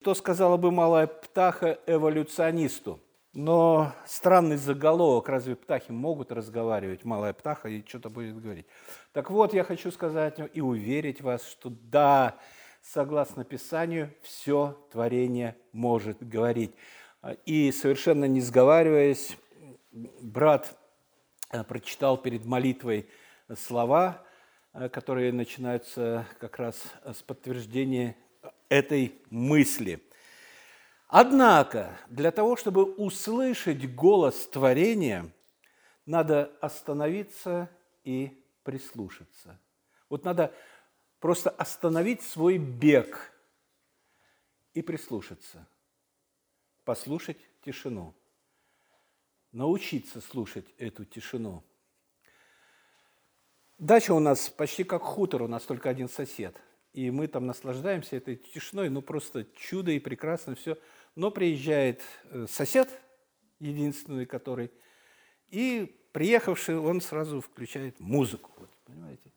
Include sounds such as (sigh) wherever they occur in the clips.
Что сказала бы малая птаха эволюционисту? Но странный заголовок, разве птахи могут разговаривать? Малая птаха и что-то будет говорить. Так вот, я хочу сказать и уверить вас, что да, согласно Писанию, все творение может говорить. И совершенно не сговариваясь, брат э, прочитал перед молитвой слова, э, которые начинаются как раз с подтверждения этой мысли. Однако, для того, чтобы услышать голос творения, надо остановиться и прислушаться. Вот надо просто остановить свой бег и прислушаться, послушать тишину, научиться слушать эту тишину. Дача у нас почти как хутор, у нас только один сосед – и мы там наслаждаемся этой тишиной, ну просто чудо и прекрасно все. Но приезжает э, сосед, единственный который, и приехавший, он сразу включает музыку, вот, понимаете.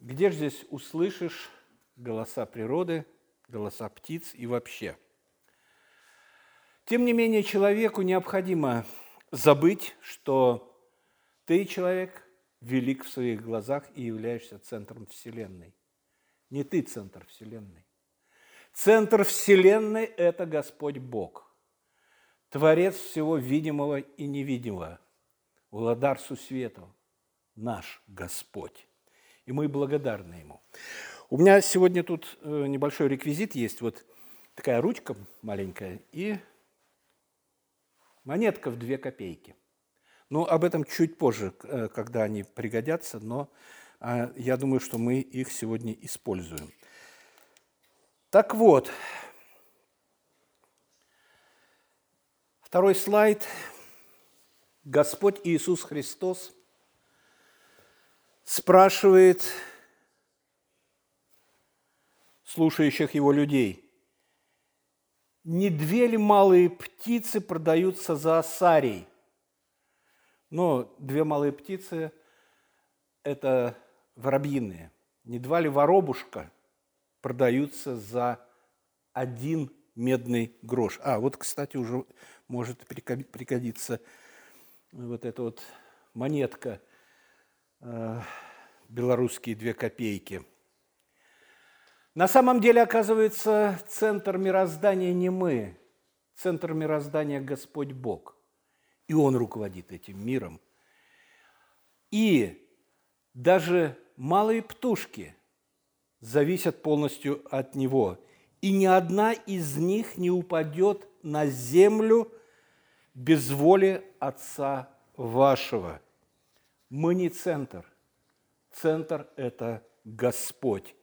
Где же здесь услышишь голоса природы, голоса птиц и вообще? Тем не менее, человеку необходимо забыть, что ты, человек, велик в своих глазах и являешься центром Вселенной. Не ты центр Вселенной. Центр Вселенной – это Господь Бог, Творец всего видимого и невидимого, Владар Сусветов, наш Господь. И мы благодарны Ему. У меня сегодня тут э, небольшой реквизит есть, вот такая ручка маленькая и монетка в две копейки. Ну, об этом чуть позже, э, когда они пригодятся, но я думаю, что мы их сегодня используем. Так вот, второй слайд. Господь Иисус Христос спрашивает слушающих Его людей, не две ли малые птицы продаются за осарий? Но две малые птицы – это воробьиные, не два ли воробушка продаются за один медный грош. А, вот, кстати, уже может пригодиться вот эта вот монетка э, белорусские две копейки. На самом деле, оказывается, центр мироздания не мы, центр мироздания Господь Бог. И Он руководит этим миром. И даже малые птушки зависят полностью от Него, и ни одна из них не упадет на землю без воли Отца вашего. Мы не центр. Центр – это Господь.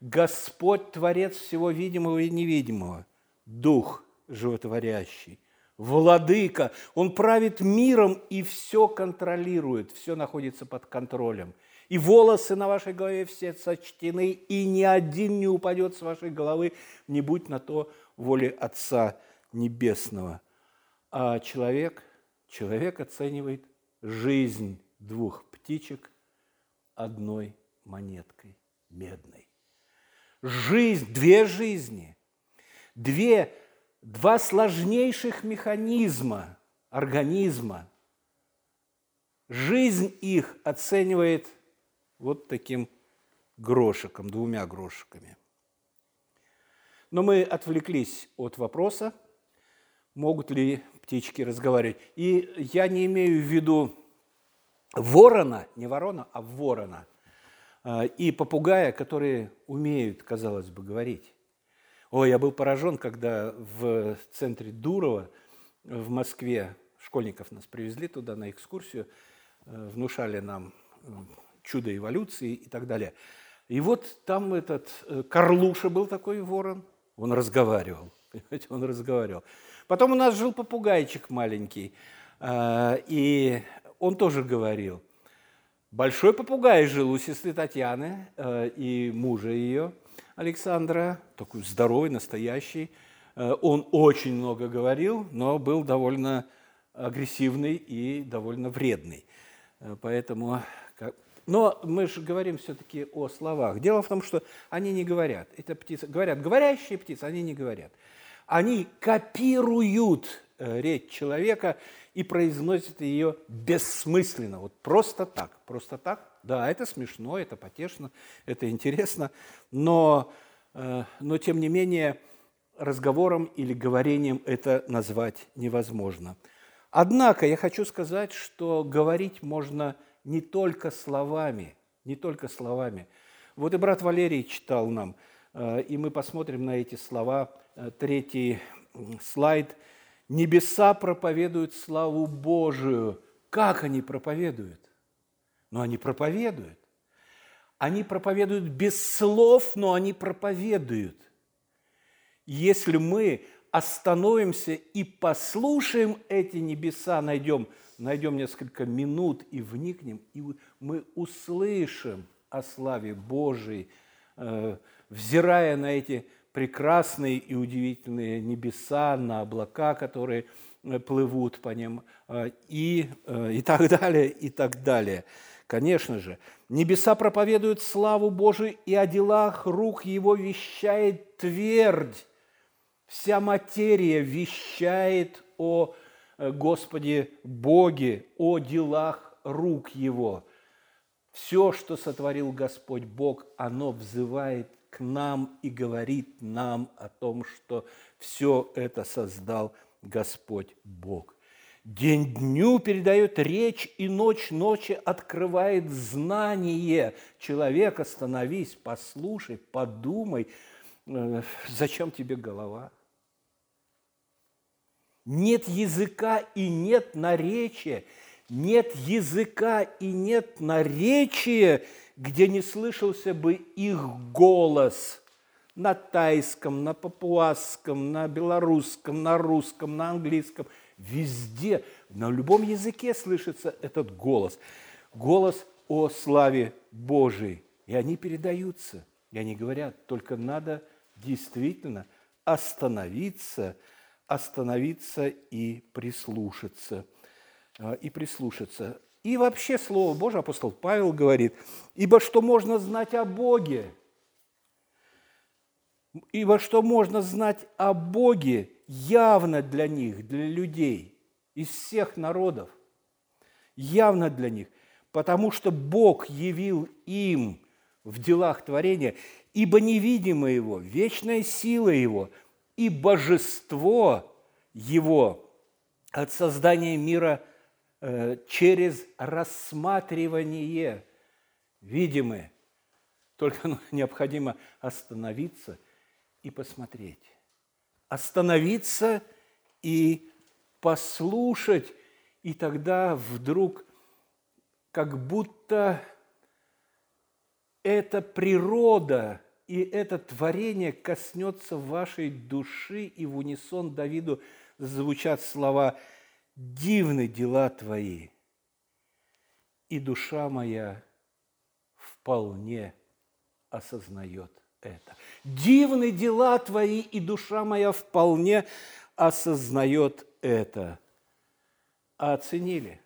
Господь – Творец всего видимого и невидимого, Дух животворящий, Владыка. Он правит миром и все контролирует, все находится под контролем – и волосы на вашей голове все сочтены, и ни один не упадет с вашей головы, не будь на то воли Отца Небесного. А человек, человек оценивает жизнь двух птичек одной монеткой медной. Жизнь, две жизни, две, два сложнейших механизма организма. Жизнь их оценивает – вот таким грошиком, двумя грошиками. Но мы отвлеклись от вопроса, могут ли птички разговаривать. И я не имею в виду ворона, не ворона, а ворона, а, и попугая, которые умеют, казалось бы, говорить. Ой, я был поражен, когда в центре Дурова в Москве школьников нас привезли туда на экскурсию, э, внушали нам чудо эволюции и так далее. И вот там этот э, Карлуша был такой ворон, он разговаривал, (laughs) понимаете, он разговаривал. Потом у нас жил попугайчик маленький, э, и он тоже говорил. Большой попугай жил у сестры Татьяны э, и мужа ее, Александра, такой здоровый, настоящий. Он очень много говорил, но был довольно агрессивный и довольно вредный. Поэтому Но мы же говорим все-таки о словах. Дело в том, что они не говорят. Это птицы говорят, говорящие птицы, они не говорят. Они копируют э, речь человека и произносят ее бессмысленно, вот просто так, просто так. Да, это смешно, это потешно, это интересно, но, э, но тем не менее разговором или говорением это назвать невозможно. Однако я хочу сказать, что говорить можно – не только словами, не только словами. Вот и брат Валерий читал нам, э, и мы посмотрим на эти слова. Э, третий слайд. «Небеса проповедуют славу Божию». Как они проповедуют? Но они проповедуют. Они проповедуют без слов, но они проповедуют. Если мы остановимся и послушаем эти небеса, найдем – найдем несколько минут и вникнем, и мы услышим о славе Божией, э, взирая на эти прекрасные и удивительные небеса, на облака, которые э, плывут по ним, э, и, и так далее, и так далее. Конечно же, небеса проповедуют славу Божию, и о делах рук Его вещает твердь. Вся материя вещает о Господи Боге, о делах рук Его. Все, что сотворил Господь Бог, оно взывает к нам и говорит нам о том, что все это создал Господь Бог. День дню передает речь, и ночь ночи открывает знание. Человек, остановись, послушай, подумай, э, зачем тебе голова – нет языка и нет наречия. Нет языка и нет наречия, где не слышался бы их голос на тайском, на папуасском, на белорусском, на русском, на английском. Везде, на любом языке слышится этот голос. Голос о славе Божией. И они передаются, и они говорят, только надо действительно остановиться – остановиться и прислушаться. А, и прислушаться. И вообще Слово Божие, апостол Павел говорит, «Ибо что можно знать о Боге?» Ибо что можно знать о Боге явно для них, для людей, из всех народов, явно для них, потому что Бог явил им в делах творения, ибо невидимое Его, вечная сила Его – и божество его от создания мира э, через рассматривание видимое. Только (laughs) необходимо остановиться и посмотреть. Остановиться и послушать, и тогда вдруг как будто эта природа – и это творение коснется вашей души, и в унисон Давиду звучат слова «Дивны дела твои, и душа моя вполне осознает это». Дивны дела твои, и душа моя вполне осознает это. А оценили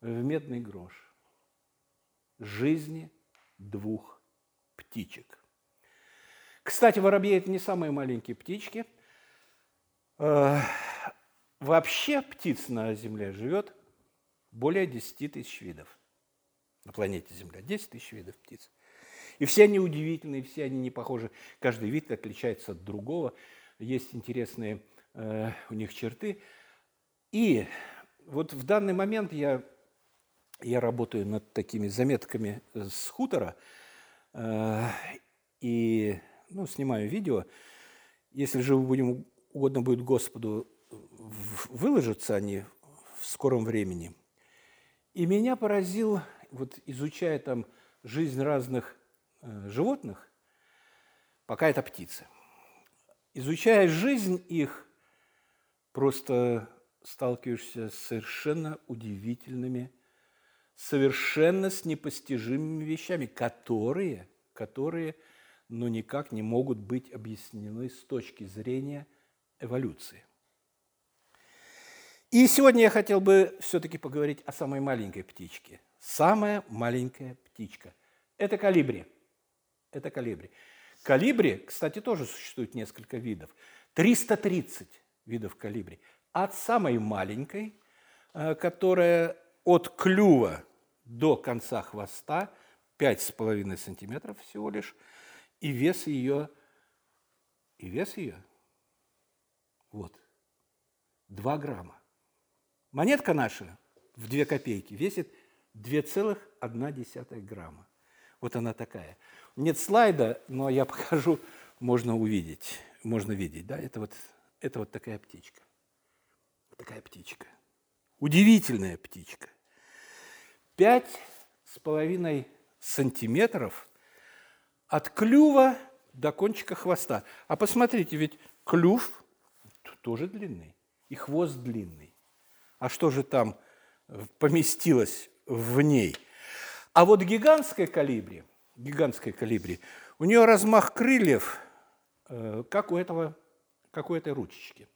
в медный грош жизни двух птичек. Кстати, воробьи – это не самые маленькие птички. Э, вообще птиц на Земле живет более 10 тысяч видов. На планете Земля 10 тысяч видов птиц. И все они удивительные, все они не похожи. Каждый вид отличается от другого. Есть интересные э, у них черты. И вот в данный момент я, я работаю над такими заметками с хутора – и ну, снимаю видео. Если же будем, угодно будет Господу, выложатся они в скором времени. И меня поразил, вот изучая там жизнь разных э, животных, пока это птицы, изучая жизнь их, просто сталкиваешься с совершенно удивительными совершенно с непостижимыми вещами, которые, которые ну, никак не могут быть объяснены с точки зрения эволюции. И сегодня я хотел бы все-таки поговорить о самой маленькой птичке. Самая маленькая птичка – это калибри. Это калибри. Калибри, кстати, тоже существует несколько видов. 330 видов калибри. От самой маленькой, э, которая от клюва до конца хвоста 5,5 сантиметров всего лишь, и вес ее, и вес ее, вот, 2 грамма. Монетка наша в 2 копейки весит 2,1 грамма. Вот она такая. Нет слайда, но я покажу, можно увидеть. Можно видеть, да? Это вот, это вот такая птичка. Такая птичка. Удивительная птичка. Пять с половиной сантиметров от клюва до кончика хвоста. А посмотрите, ведь клюв тоже длинный, и хвост длинный. А что же там поместилось в ней? А вот гигантская калибри, гигантская калибри, у нее размах крыльев, э, как у, этого, как у этой ручечки.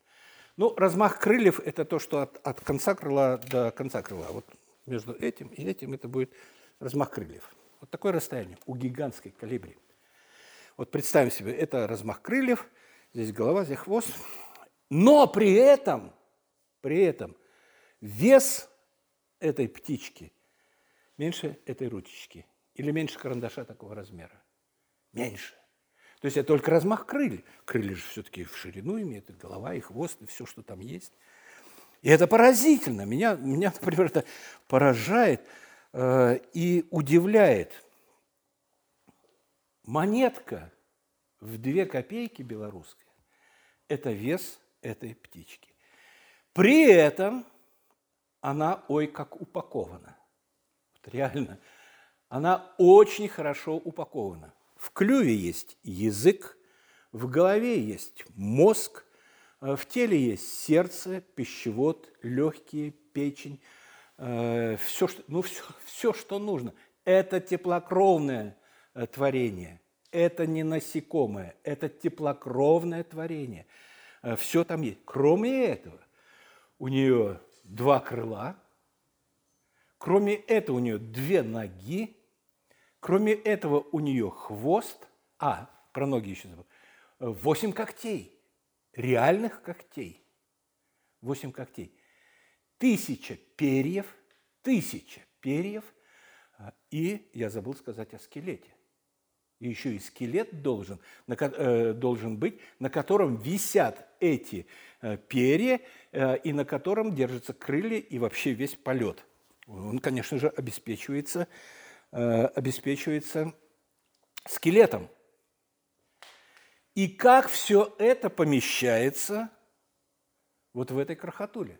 Ну, размах крыльев – это то, что от, от конца крыла до конца крыла. Вот между этим и этим это будет размах крыльев. Вот такое расстояние у гигантской калибри. Вот представим себе, это размах крыльев, здесь голова, здесь хвост. Но при этом, при этом вес этой птички меньше этой ручечки или меньше карандаша такого размера. Меньше. То есть это только размах крыльев. Крылья же все-таки в ширину имеют, и голова, и хвост, и все, что там есть. И это поразительно. Меня, меня (laughs) например, это поражает э, и удивляет. Монетка в две копейки белорусская – это вес этой птички. При этом она, ой, как упакована. Вот реально, она очень хорошо упакована. В клюве есть язык, в голове есть мозг, э, в теле есть сердце, пищевод, легкие, печень, э, все, что, ну, все, все, что нужно. Это теплокровное э, творение, это не насекомое, это теплокровное творение. Все там есть. Кроме этого, у нее два крыла, кроме этого у нее две ноги, Кроме этого, у нее хвост, а, про ноги еще забыл, восемь когтей, реальных когтей. Восемь когтей. Тысяча перьев, тысяча перьев, а, и я забыл сказать о скелете. И еще и скелет должен, на, э, должен быть, на котором висят эти э, перья э, и на котором держатся крылья и вообще весь полет. Он, конечно же, обеспечивается обеспечивается скелетом. И как все это помещается вот в этой крохотуле?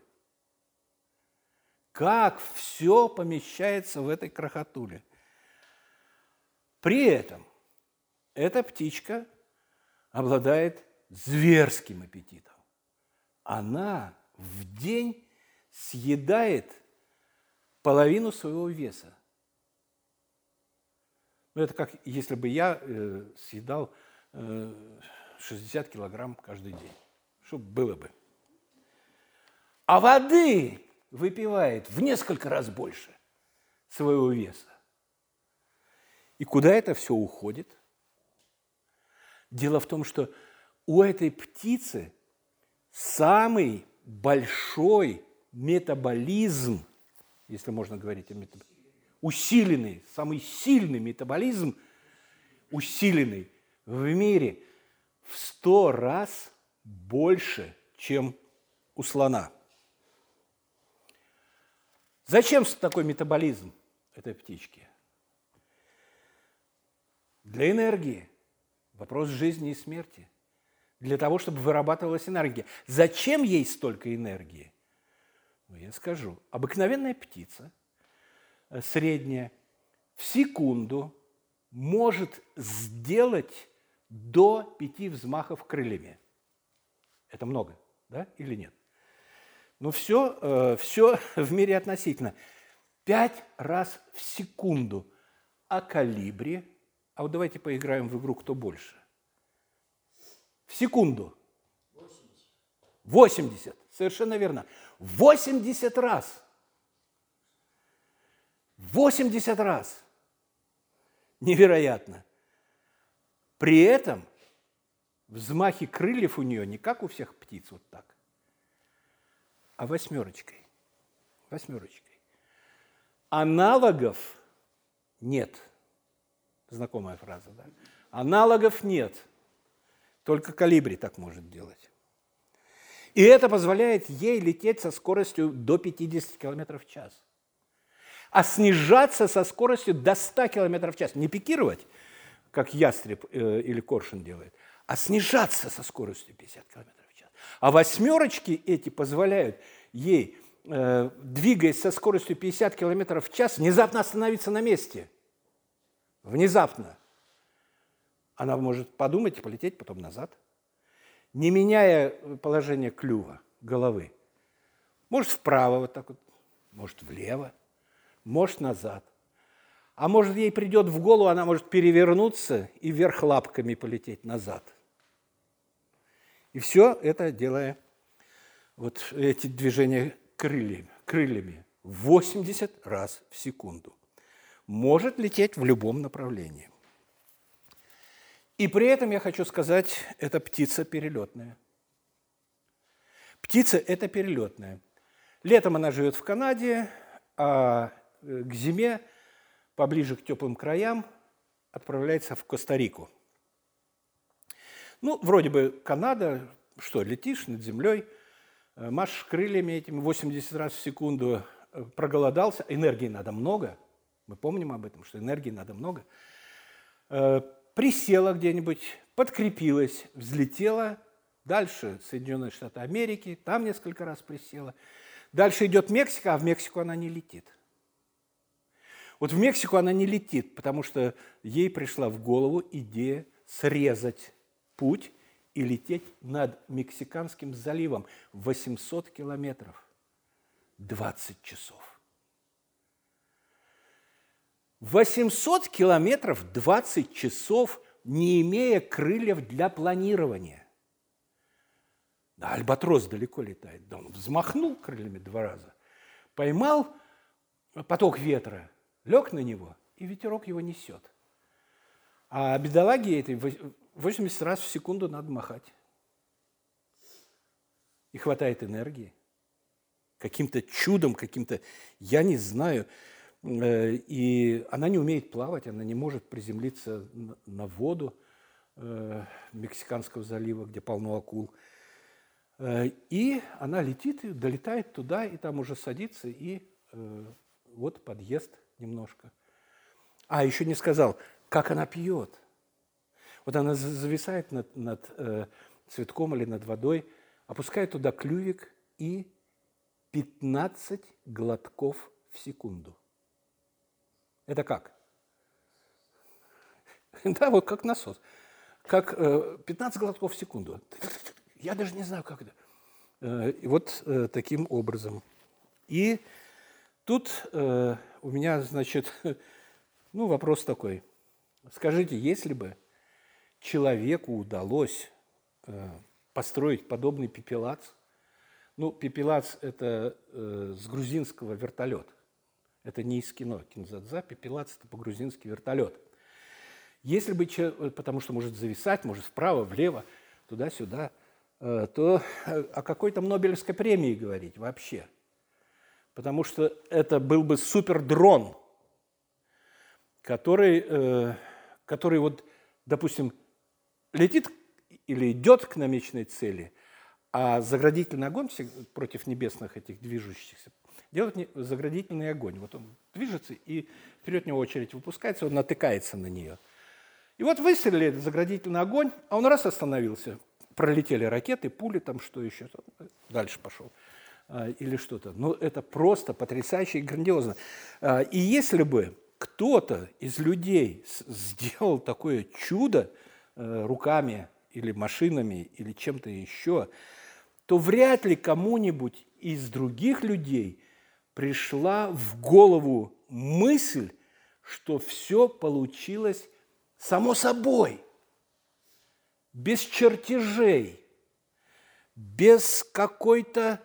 Как все помещается в этой крохотуле? При этом эта птичка обладает зверским аппетитом. Она в день съедает половину своего веса. Ну, это как если бы я э, съедал э, 60 килограмм каждый день. Что было бы? А воды выпивает в несколько раз больше своего веса. И куда это все уходит? Дело в том, что у этой птицы самый большой метаболизм, если можно говорить о метаболизме, усиленный, самый сильный метаболизм, усиленный в мире в сто раз больше, чем у слона. Зачем такой метаболизм этой птички? Для энергии. Вопрос жизни и смерти. Для того, чтобы вырабатывалась энергия. Зачем ей столько энергии? Ну, я скажу. Обыкновенная птица – средняя в секунду может сделать до пяти взмахов крыльями. Это много, да, или нет? Ну, все, э, все (laughs) в мире относительно. Пять раз в секунду. А калибре, а вот давайте поиграем в игру «Кто больше». В секунду. 80. 80, совершенно верно. 80 раз. 80 раз. Невероятно. При этом взмахи крыльев у нее не как у всех птиц вот так, а восьмерочкой. Восьмерочкой. Аналогов нет. Знакомая фраза, да? Аналогов нет. Только калибри так может делать. И это позволяет ей лететь со скоростью до 50 км в час. А снижаться со скоростью до 100 км в час. Не пикировать, как ястреб э, или коршун делает, а снижаться со скоростью 50 км в час. А восьмерочки эти позволяют ей, э, двигаясь со скоростью 50 км в час, внезапно остановиться на месте. Внезапно. Она может подумать и полететь потом назад, не меняя положение клюва, головы. Может вправо вот так вот, может влево, может назад – а может, ей придет в голову, она может перевернуться и вверх лапками полететь назад. И все это делая вот эти движения крыльями, крыльями 80 раз в секунду. Может лететь в любом направлении. И при этом я хочу сказать, это птица перелетная. Птица – это перелетная. Летом она живет в Канаде, а к зиме – поближе к теплым краям, отправляется в Коста-Рику. Ну, вроде бы Канада, что, летишь над землей, э, машешь крыльями этими 80 раз в секунду, э, проголодался, энергии надо много, мы помним об этом, что энергии надо много, э, присела где-нибудь, подкрепилась, взлетела, дальше Соединенные Штаты Америки, там несколько раз присела, дальше идет Мексика, а в Мексику она не летит. Вот в Мексику она не летит, потому что ей пришла в голову идея срезать путь и лететь над Мексиканским заливом 800 километров, 20 часов. 800 километров 20 часов, не имея крыльев для планирования. Да, альбатрос далеко летает. Да, он взмахнул крыльями два раза, поймал поток ветра – лег на него, и ветерок его несет. А бедолаге этой 80 раз в секунду надо махать. И хватает энергии. Каким-то чудом, каким-то, я не знаю. Э, и она не умеет плавать, она не может приземлиться на воду э, Мексиканского залива, где полно акул. Э, и она летит, долетает туда, и там уже садится, и вот подъезд – немножко. А, еще не сказал, как она пьет. Вот она зависает над, над э, цветком или над водой, опускает туда клювик и 15 глотков в секунду. Это как? (laughs) Да, вот как насос. Как 15 э, глотков в секунду. Я даже не знаю, как это. Э, вот э, таким образом. И тут у меня, значит, (laughs) ну, вопрос такой. Скажите, если бы человеку удалось э, построить подобный пепелац, ну, пепелац – это э, с грузинского вертолет. Это не из кино Кинзадза, пепелац – это по-грузински вертолет. Если бы, потому что может зависать, может вправо, влево, туда-сюда, э, то о какой то Нобелевской премии говорить вообще – потому что это был бы супердрон, который, э, который вот, допустим, летит или идет к намеченной цели, а заградительный огонь против небесных этих движущихся делает заградительный огонь. Вот он движется, и вперед него очередь выпускается, он натыкается на нее. И вот выстрелили этот заградительный огонь, а он раз остановился. Пролетели ракеты, пули, там что еще, дальше пошел. А, или что-то. Но это просто потрясающе и грандиозно. А, и если бы кто-то из людей сделал такое чудо э, руками или машинами или чем-то еще, то вряд ли кому-нибудь из других людей пришла в голову мысль, что все получилось само собой, без чертежей, без какой-то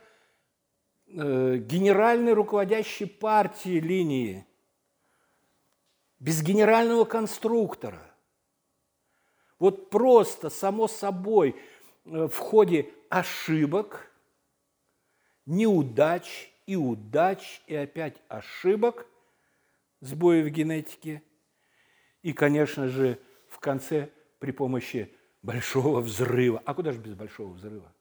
генеральной руководящей партии линии, без генерального конструктора. Вот просто, само собой, э, в ходе ошибок, неудач и удач, и опять ошибок, сбои в генетике, и, конечно же, в конце при помощи большого взрыва. А куда же без большого взрыва?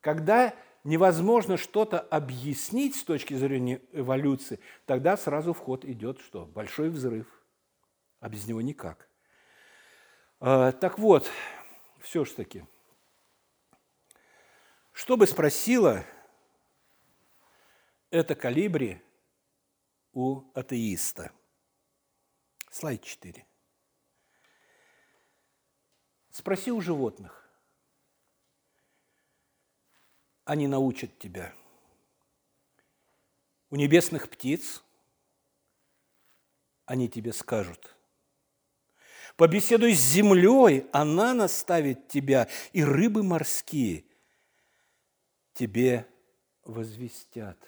Когда невозможно что-то объяснить с точки зрения эволюции, тогда сразу в ход идет что? Большой взрыв. А без него никак. А, так вот, все ж таки, что бы спросила это калибри у атеиста? Слайд 4. Спроси у животных. Они научат тебя. У небесных птиц они тебе скажут. Побеседуй с землей, она наставит тебя, и рыбы морские тебе возвестят.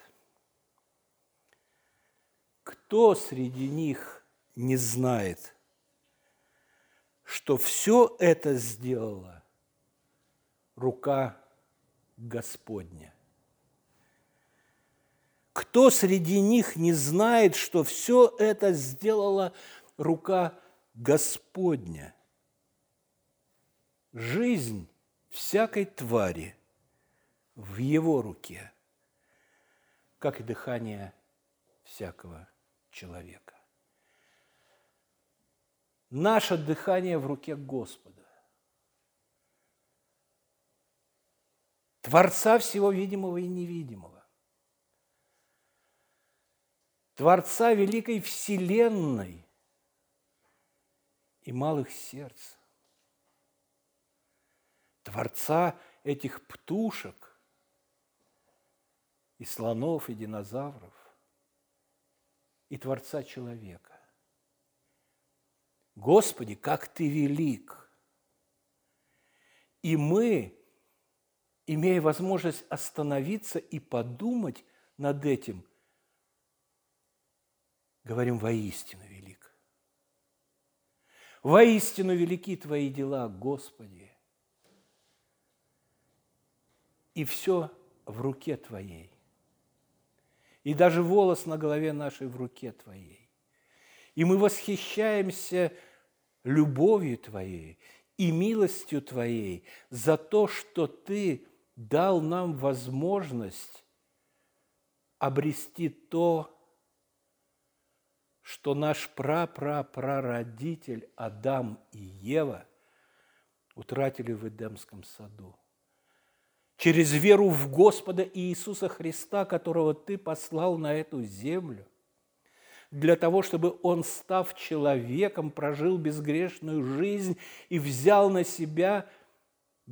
Кто среди них не знает – что все это сделала рука Господня. Кто среди них не знает, что все это сделала рука Господня? Жизнь всякой твари в его руке, как и дыхание всякого человека. Наше дыхание в руке Господа. Творца всего видимого и невидимого. Творца великой вселенной и малых сердц. Творца этих птушек и слонов, и динозавров, и Творца человека. Господи, как Ты велик! И мы, имея возможность остановиться и подумать над этим, говорим воистину велик. Воистину велики Твои дела, Господи. И все в руке Твоей. И даже волос на голове нашей в руке Твоей. И мы восхищаемся любовью Твоей и милостью Твоей за то, что Ты дал нам возможность обрести то, что наш прапрапрародитель Адам и Ева утратили в Эдемском саду. Через веру в Господа Иисуса Христа, которого Ты послал на эту землю, для того, чтобы он, став человеком, прожил безгрешную жизнь и взял на себя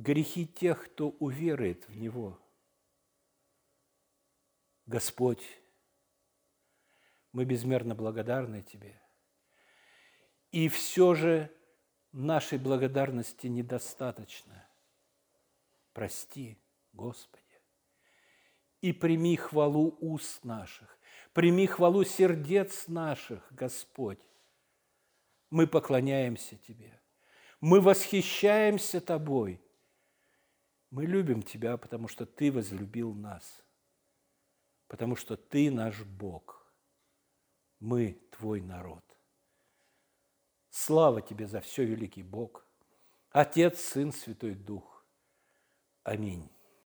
грехи тех, кто уверует в Него. Господь, мы безмерно благодарны Тебе. И все же нашей благодарности недостаточно. Прости, Господи, и прими хвалу уст наших, Прими хвалу сердец наших, Господь. Мы поклоняемся Тебе. Мы восхищаемся Тобой. Мы любим Тебя, потому что Ты возлюбил нас. Потому что Ты наш Бог. Мы Твой народ. Слава Тебе за все, великий Бог. Отец, Сын, Святой Дух. Аминь.